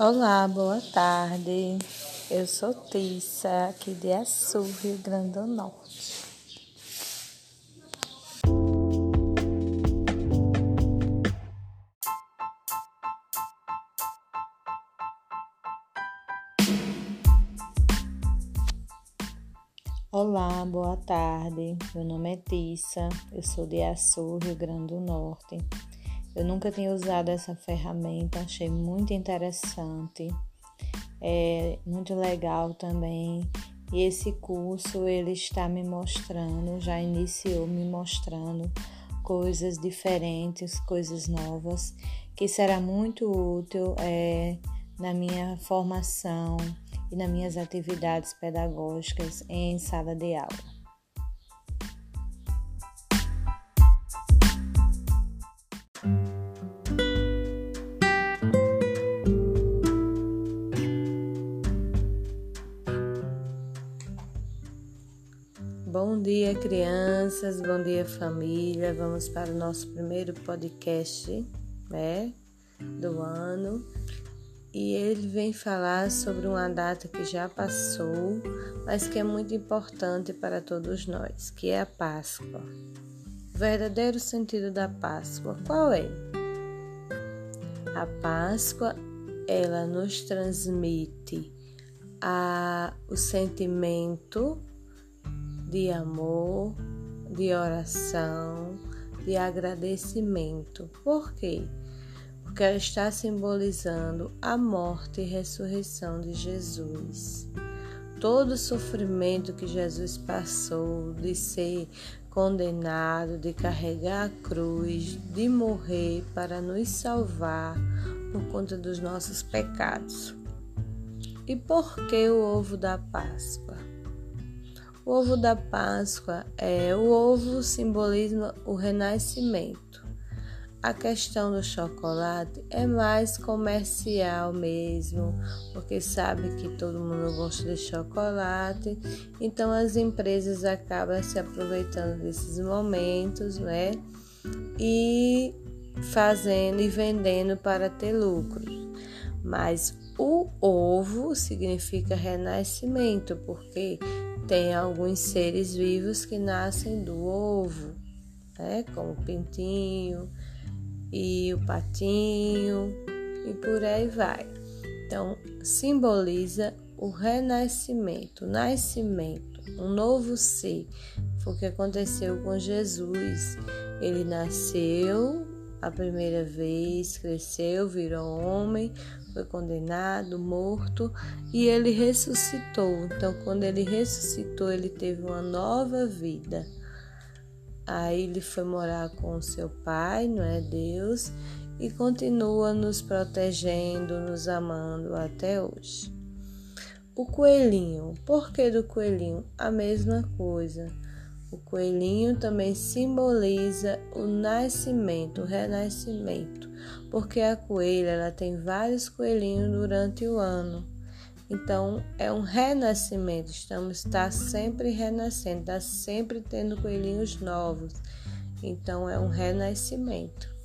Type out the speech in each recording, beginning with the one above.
Olá, boa tarde. Eu sou Tissa, aqui de Açu, Rio Grande do Norte. Olá, boa tarde. Meu nome é Tissa, eu sou de Açu, Rio Grande do Norte. Eu nunca tinha usado essa ferramenta, achei muito interessante, é muito legal também. E esse curso ele está me mostrando, já iniciou me mostrando coisas diferentes, coisas novas, que será muito útil é, na minha formação e nas minhas atividades pedagógicas em sala de aula. Dia, crianças, bom dia, família. Vamos para o nosso primeiro podcast, né, do ano. E ele vem falar sobre uma data que já passou, mas que é muito importante para todos nós, que é a Páscoa. O verdadeiro sentido da Páscoa, qual é? A Páscoa, ela nos transmite a, o sentimento de amor, de oração, de agradecimento. Por quê? Porque ela está simbolizando a morte e ressurreição de Jesus. Todo o sofrimento que Jesus passou de ser condenado, de carregar a cruz, de morrer para nos salvar por conta dos nossos pecados. E por que o ovo da Páscoa? O ovo da Páscoa é o ovo simboliza o renascimento. A questão do chocolate é mais comercial mesmo, porque sabe que todo mundo gosta de chocolate, então as empresas acabam se aproveitando desses momentos, né? E fazendo e vendendo para ter lucros. Mas o ovo significa renascimento, porque tem alguns seres vivos que nascem do ovo, né? como o pintinho e o patinho e por aí vai. Então, simboliza o renascimento, o nascimento, um novo ser. Foi o que aconteceu com Jesus. Ele nasceu a primeira vez, cresceu, virou homem, foi condenado, morto e ele ressuscitou. Então, quando ele ressuscitou, ele teve uma nova vida. Aí ele foi morar com seu pai, não é Deus, e continua nos protegendo, nos amando até hoje. O coelhinho, por que do coelhinho? A mesma coisa. O coelhinho também simboliza o nascimento, o renascimento, porque a coelha ela tem vários coelhinhos durante o ano. Então é um renascimento, estamos está sempre renascendo, está sempre tendo coelhinhos novos. Então é um renascimento.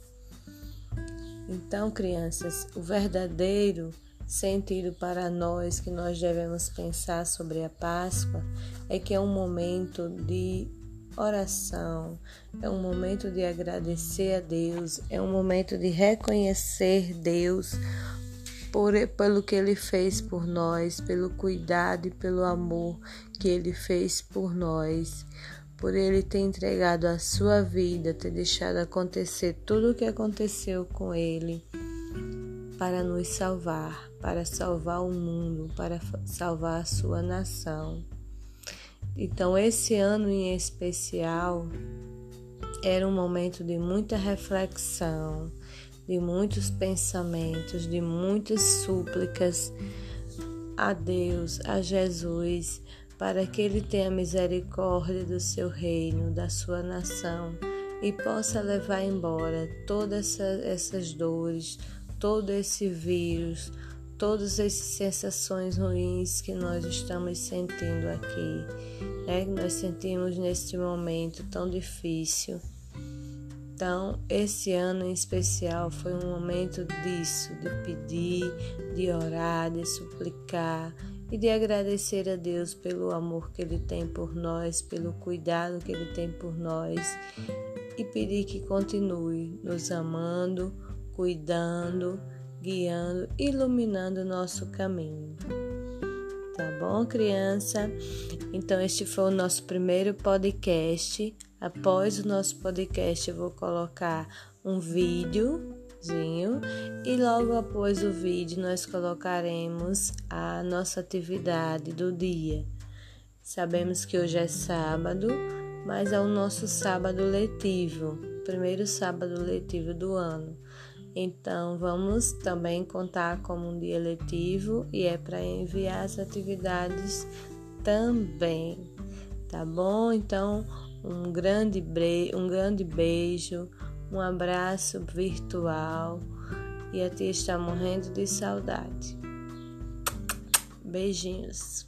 Então, crianças, o verdadeiro sentido para nós que nós devemos pensar sobre a Páscoa é que é um momento de oração, é um momento de agradecer a Deus, é um momento de reconhecer Deus por, pelo que Ele fez por nós, pelo cuidado e pelo amor que Ele fez por nós, por Ele ter entregado a sua vida, ter deixado acontecer tudo o que aconteceu com Ele para nos salvar, para salvar o mundo, para salvar a sua nação. Então, esse ano em especial era um momento de muita reflexão, de muitos pensamentos, de muitas súplicas a Deus, a Jesus, para que Ele tenha misericórdia do seu reino, da sua nação e possa levar embora todas essas dores, todo esse vírus, todas essas sensações ruins que nós estamos sentindo aqui, né? Que nós sentimos neste momento tão difícil, Então, esse ano em especial foi um momento disso, de pedir, de orar, de suplicar e de agradecer a Deus pelo amor que Ele tem por nós, pelo cuidado que Ele tem por nós e pedir que continue nos amando, cuidando, guiando, iluminando o nosso caminho. Tá bom, criança? Então, este foi o nosso primeiro podcast. Após o nosso podcast, eu vou colocar um videozinho e logo após o vídeo nós colocaremos a nossa atividade do dia. Sabemos que hoje é sábado, mas é o nosso sábado letivo, primeiro sábado letivo do ano. Então, vamos também contar como um dia letivo e é para enviar as atividades também, tá bom? Então, um grande, um grande beijo, um abraço virtual e a tia está morrendo de saudade. Beijinhos.